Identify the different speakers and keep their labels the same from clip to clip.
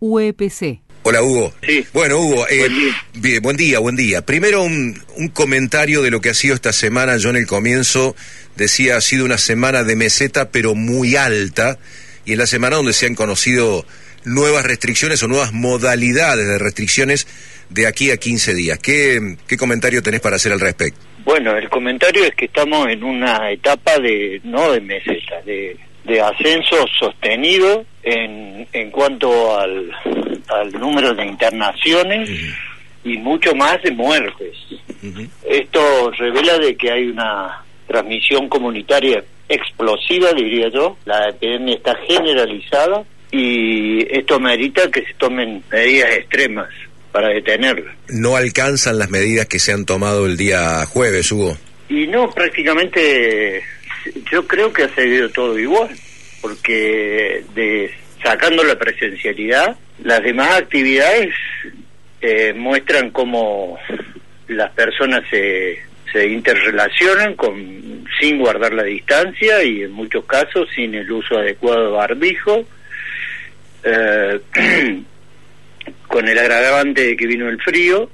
Speaker 1: UEPC.
Speaker 2: Hola Hugo.
Speaker 3: Sí.
Speaker 2: Bueno Hugo, eh,
Speaker 3: Buen día.
Speaker 2: bien, buen día, buen día. Primero un, un comentario de lo que ha sido esta semana. Yo en el comienzo decía ha sido una semana de meseta pero muy alta y es la semana donde se han conocido nuevas restricciones o nuevas modalidades de restricciones de aquí a 15 días. ¿Qué, qué comentario tenés para hacer al respecto?
Speaker 3: Bueno, el comentario es que estamos en una etapa de, no de meseta, de, de ascenso sostenido en, en cuanto al, al número de internaciones y mucho más de muertes. Esto revela de que hay una transmisión comunitaria explosiva, diría yo. La epidemia está generalizada y esto merita que se tomen medidas extremas para detenerla.
Speaker 2: No alcanzan las medidas que se han tomado el día jueves, Hugo.
Speaker 3: Y no, prácticamente yo creo que ha seguido todo igual, porque de sacando la presencialidad, las demás actividades eh, muestran cómo las personas se, se interrelacionan con sin guardar la distancia y en muchos casos sin el uso adecuado de barbijo. Eh, con el agravante de que vino el frío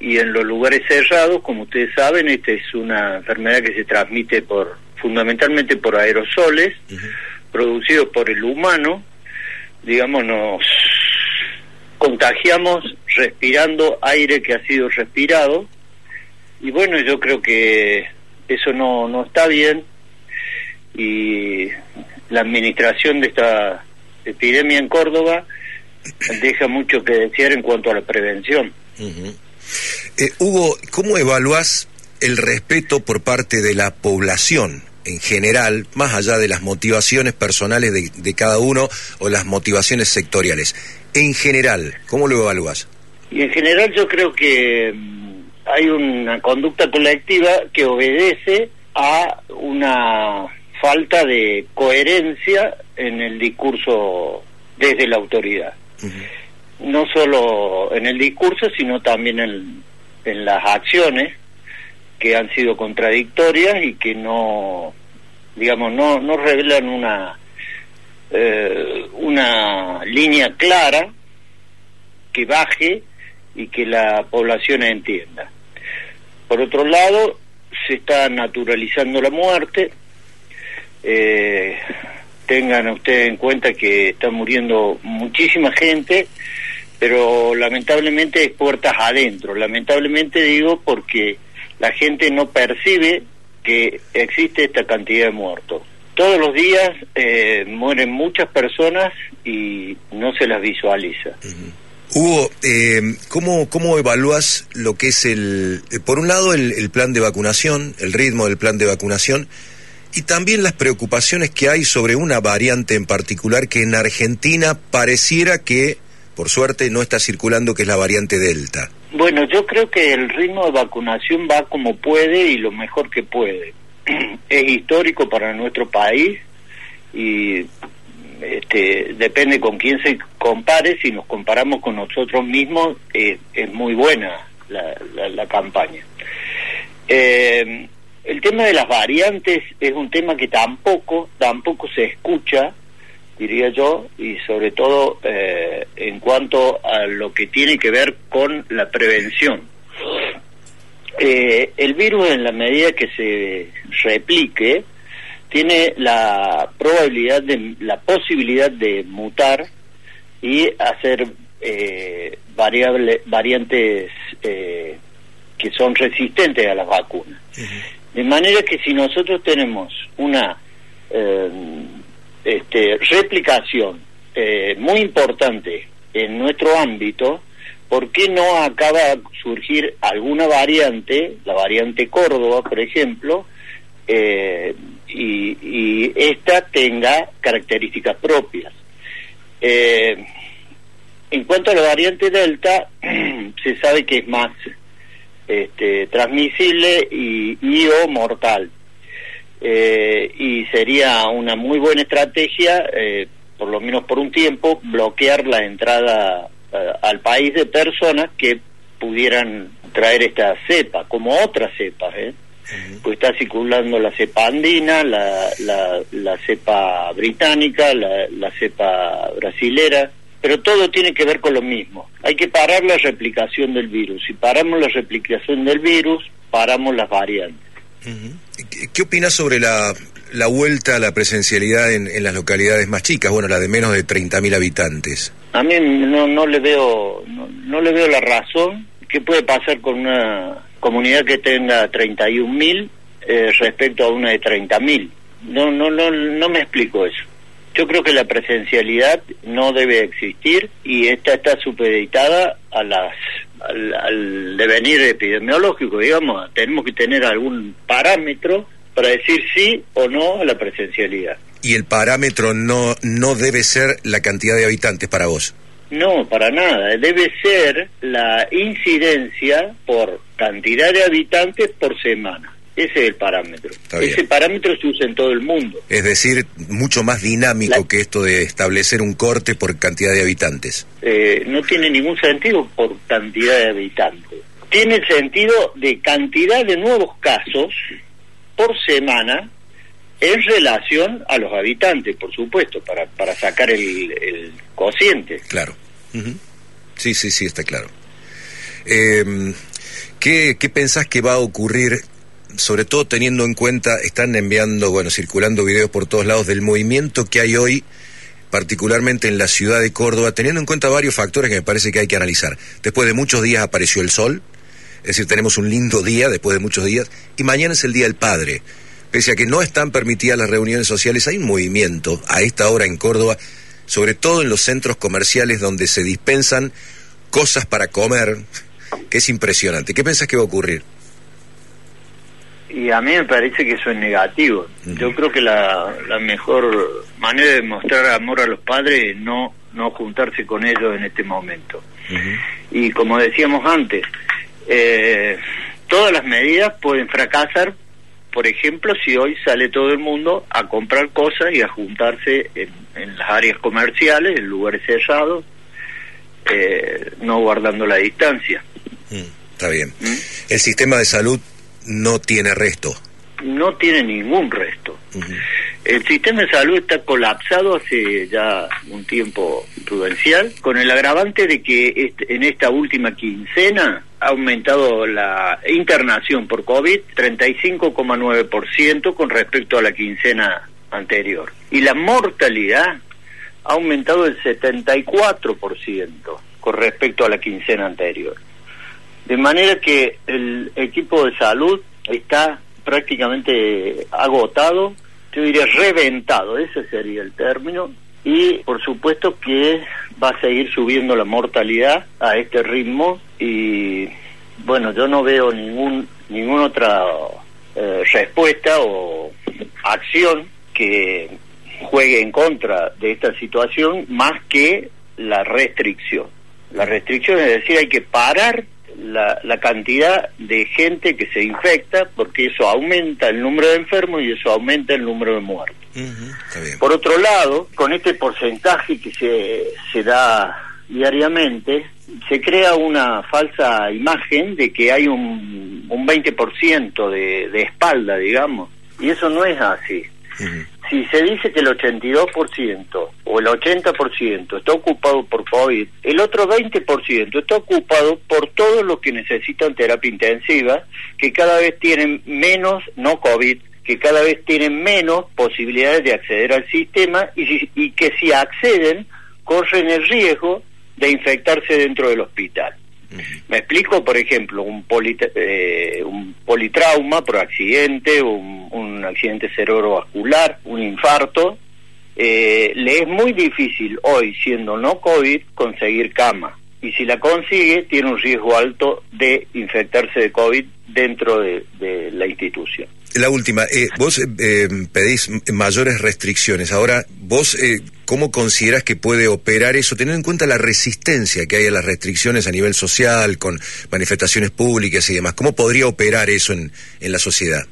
Speaker 3: y en los lugares cerrados, como ustedes saben, esta es una enfermedad que se transmite por fundamentalmente por aerosoles producidos por el humano, digamos, nos contagiamos respirando aire que ha sido respirado. Y bueno, yo creo que eso no, no está bien. Y la administración de esta epidemia en Córdoba deja mucho que desear en cuanto a la prevención.
Speaker 2: Eh, Hugo, ¿cómo evaluás el respeto por parte de la población en general, más allá de las motivaciones personales de, de cada uno o las motivaciones sectoriales? En general, ¿cómo lo evalúas?
Speaker 3: Y en general yo creo que mm, hay una conducta colectiva que obedece a una falta de coherencia en el discurso desde la autoridad. No solo en el discurso, sino también en, en las acciones que han sido contradictorias y que no, digamos, no, revelan una, eh, una línea clara que baje y que la población entienda. Por otro lado, se está naturalizando la muerte. Eh, tengan ustedes en cuenta que está muriendo muchísima gente, pero lamentablemente es puertas adentro. Lamentablemente digo porque la gente no percibe que existe esta cantidad de muertos. Todos los días eh, mueren muchas personas y no se las visualiza.
Speaker 2: Hugo, eh, ¿cómo, ¿cómo evalúas lo que es el, eh, por un lado, el, el plan de vacunación, el ritmo del plan de vacunación, y también las preocupaciones que hay sobre una variante en particular que en Argentina pareciera que, por suerte, no está circulando, que es la variante Delta?
Speaker 3: Bueno, yo creo que el ritmo de vacunación va como puede y lo mejor que puede. es histórico para nuestro país y este, depende con quién se compare, si nos comparamos con nosotros mismos, es muy buena la, la, la campaña. Eh, el tema de las variantes es un tema que tampoco, tampoco se escucha, diría yo, y sobre todo eh, en cuanto a lo que tiene que ver con la prevención. Eh, el virus, en la medida que se replique, tiene la probabilidad de, la posibilidad de mutar y hacer eh, variable, variantes eh, que son resistentes a las vacunas. De manera que si nosotros tenemos una eh, este, replicación eh, muy importante en nuestro ámbito, ¿por qué no acaba de surgir alguna variante, la variante Córdoba, por ejemplo, eh, y, esta tenga características propias? Eh, en cuanto a la variante Delta, se sabe que es más este, transmisible y, o mortal. Eh, y sería una muy buena estrategia, por lo menos por un tiempo, bloquear la entrada al país de personas que pudieran traer esta cepa, como otras cepas. ¿eh? Pues está circulando la cepa andina, la, la, la cepa británica, la, la cepa brasilera, pero todo tiene que ver con lo mismo. Hay que parar la replicación del virus. Si paramos la replicación del virus, paramos las variantes.
Speaker 2: ¿Qué, opinas sobre la, la, vuelta a la presencialidad en, las localidades más chicas, bueno, la de menos de 30.000 habitantes?
Speaker 3: A mí no, no le veo no, le veo la razón. ¿Qué puede pasar con una comunidad que tenga 31.000 eh, respecto a una de 30.000? No, no, no, no me explico eso. Yo creo que la presencialidad no debe existir y esta está supeditada a las al, devenir epidemiológico, digamos. Tenemos que tener algún parámetro para decir sí o no a la presencialidad.
Speaker 2: ¿Y el parámetro no, no debe ser la cantidad de habitantes para vos?
Speaker 3: No, para nada. Debe ser la incidencia por cantidad de habitantes por semana. Ese es el parámetro. Ese parámetro se usa en todo el mundo.
Speaker 2: Es decir, mucho más dinámico que esto de establecer un corte por cantidad de habitantes.
Speaker 3: Eh, no tiene ningún sentido por cantidad de habitantes. Tiene sentido de cantidad de nuevos casos por semana en relación a los habitantes, por supuesto, para, para sacar el, cociente.
Speaker 2: Claro. Sí, sí, sí, está claro. Eh, ¿qué, ¿Qué pensás que va a ocurrir sobre todo teniendo en cuenta, están enviando, bueno, circulando videos por todos lados del movimiento que hay hoy, particularmente en la ciudad de Córdoba, teniendo en cuenta varios factores que me parece que hay que analizar. Después de muchos días apareció el sol, es decir, tenemos un lindo día después de muchos días, y mañana es el Día del Padre. Pese a que no están permitidas las reuniones sociales, hay un movimiento a esta hora en Córdoba, sobre todo en los centros comerciales donde se dispensan cosas para comer, que es impresionante. ¿Qué pensás que va a ocurrir?
Speaker 3: y a mí me parece que eso es negativo. Yo creo que la, la mejor manera de mostrar amor a los padres es no, no juntarse con ellos en este momento. Y como decíamos antes, eh, todas las medidas pueden fracasar, por ejemplo, si hoy sale todo el mundo a comprar cosas y a juntarse en, en las áreas comerciales, en lugares cerrados, eh, no guardando la distancia.
Speaker 2: Está bien. ¿Mm? El sistema de salud no tiene resto.
Speaker 3: No tiene ningún resto. El sistema de salud está colapsado hace ya un tiempo prudencial, con el agravante de que en esta última quincena ha aumentado la internación por COVID 35,9% con respecto a la quincena anterior. Y la mortalidad ha aumentado el 74% con respecto a la quincena anterior. De manera que el equipo de salud está prácticamente agotado, yo diría reventado, ese sería el término, y por supuesto que va a seguir subiendo la mortalidad a este ritmo y bueno, yo no veo ningún ninguna otra eh, respuesta o acción que juegue en contra de esta situación más que la restricción. La restricción es decir, hay que parar la, la, cantidad de gente que se infecta, porque eso aumenta el número de enfermos y eso aumenta el número de muertos. Por otro lado, con este porcentaje que se, se da diariamente, se crea una falsa imagen de que hay un, un 20% de, de espalda, digamos, y eso no es así. Si se dice que el 82% o el 80% está ocupado por COVID, el otro 20% está ocupado por todos los que necesitan terapia intensiva, que cada vez tienen menos, no COVID, que cada vez tienen menos posibilidades de acceder al sistema y, y que si acceden corren el riesgo de infectarse dentro del hospital. Me explico, por ejemplo, un, eh, un politrauma por accidente, un, un accidente cerebrovascular, un infarto. Eh, le es muy difícil hoy, siendo no COVID, conseguir cama. Y si la consigue, tiene un riesgo alto de infectarse de COVID dentro de la institución.
Speaker 2: La última, eh, vos eh, eh, pedís mayores restricciones. Ahora, vos, ¿cómo consideras que puede operar eso, teniendo en cuenta la resistencia que hay a las restricciones a nivel social, con manifestaciones públicas y demás? ¿Cómo podría operar eso en, en la sociedad?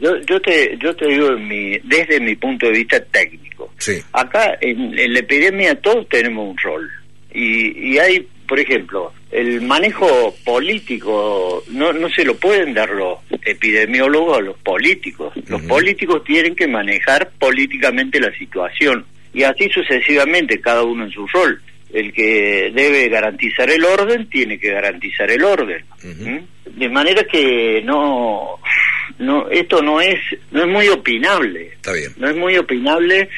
Speaker 3: Yo, yo, te, yo te digo mi, desde mi punto de vista técnico.
Speaker 2: Sí.
Speaker 3: Acá, en, en la epidemia, todos tenemos un rol. Y, y hay por ejemplo, el manejo político no, no se lo pueden dar los epidemiólogos a los políticos. Los políticos tienen que manejar políticamente la situación y así sucesivamente, cada uno en su rol. el que debe garantizar el orden tiene que garantizar el orden. De manera que no, no, esto no es, no es muy opinable.
Speaker 2: Está bien.
Speaker 3: No es muy opinable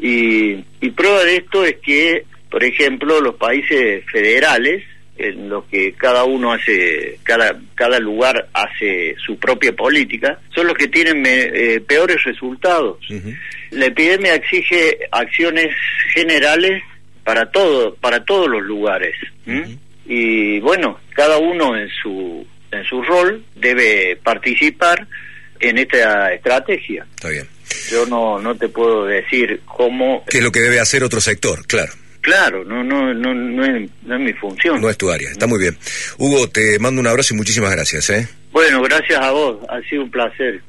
Speaker 3: y, y prueba de esto es que, por ejemplo, los países federales, en los que cada uno hace, cada, cada lugar hace su propia política, son los que tienen eh, peores resultados. La epidemia exige acciones generales para todo, para todos los lugares. Y bueno, cada uno en su en su rol debe participar en esta estrategia.
Speaker 2: Está bien.
Speaker 3: Yo no no te puedo decir cómo
Speaker 2: qué es lo que debe hacer otro sector, claro.
Speaker 3: Claro, no, no, no, no es, no es mi función.
Speaker 2: No es tu área, está muy bien. Hugo, te mando un abrazo y muchísimas gracias. ¿eh?
Speaker 3: Bueno, gracias a vos, ha sido un placer.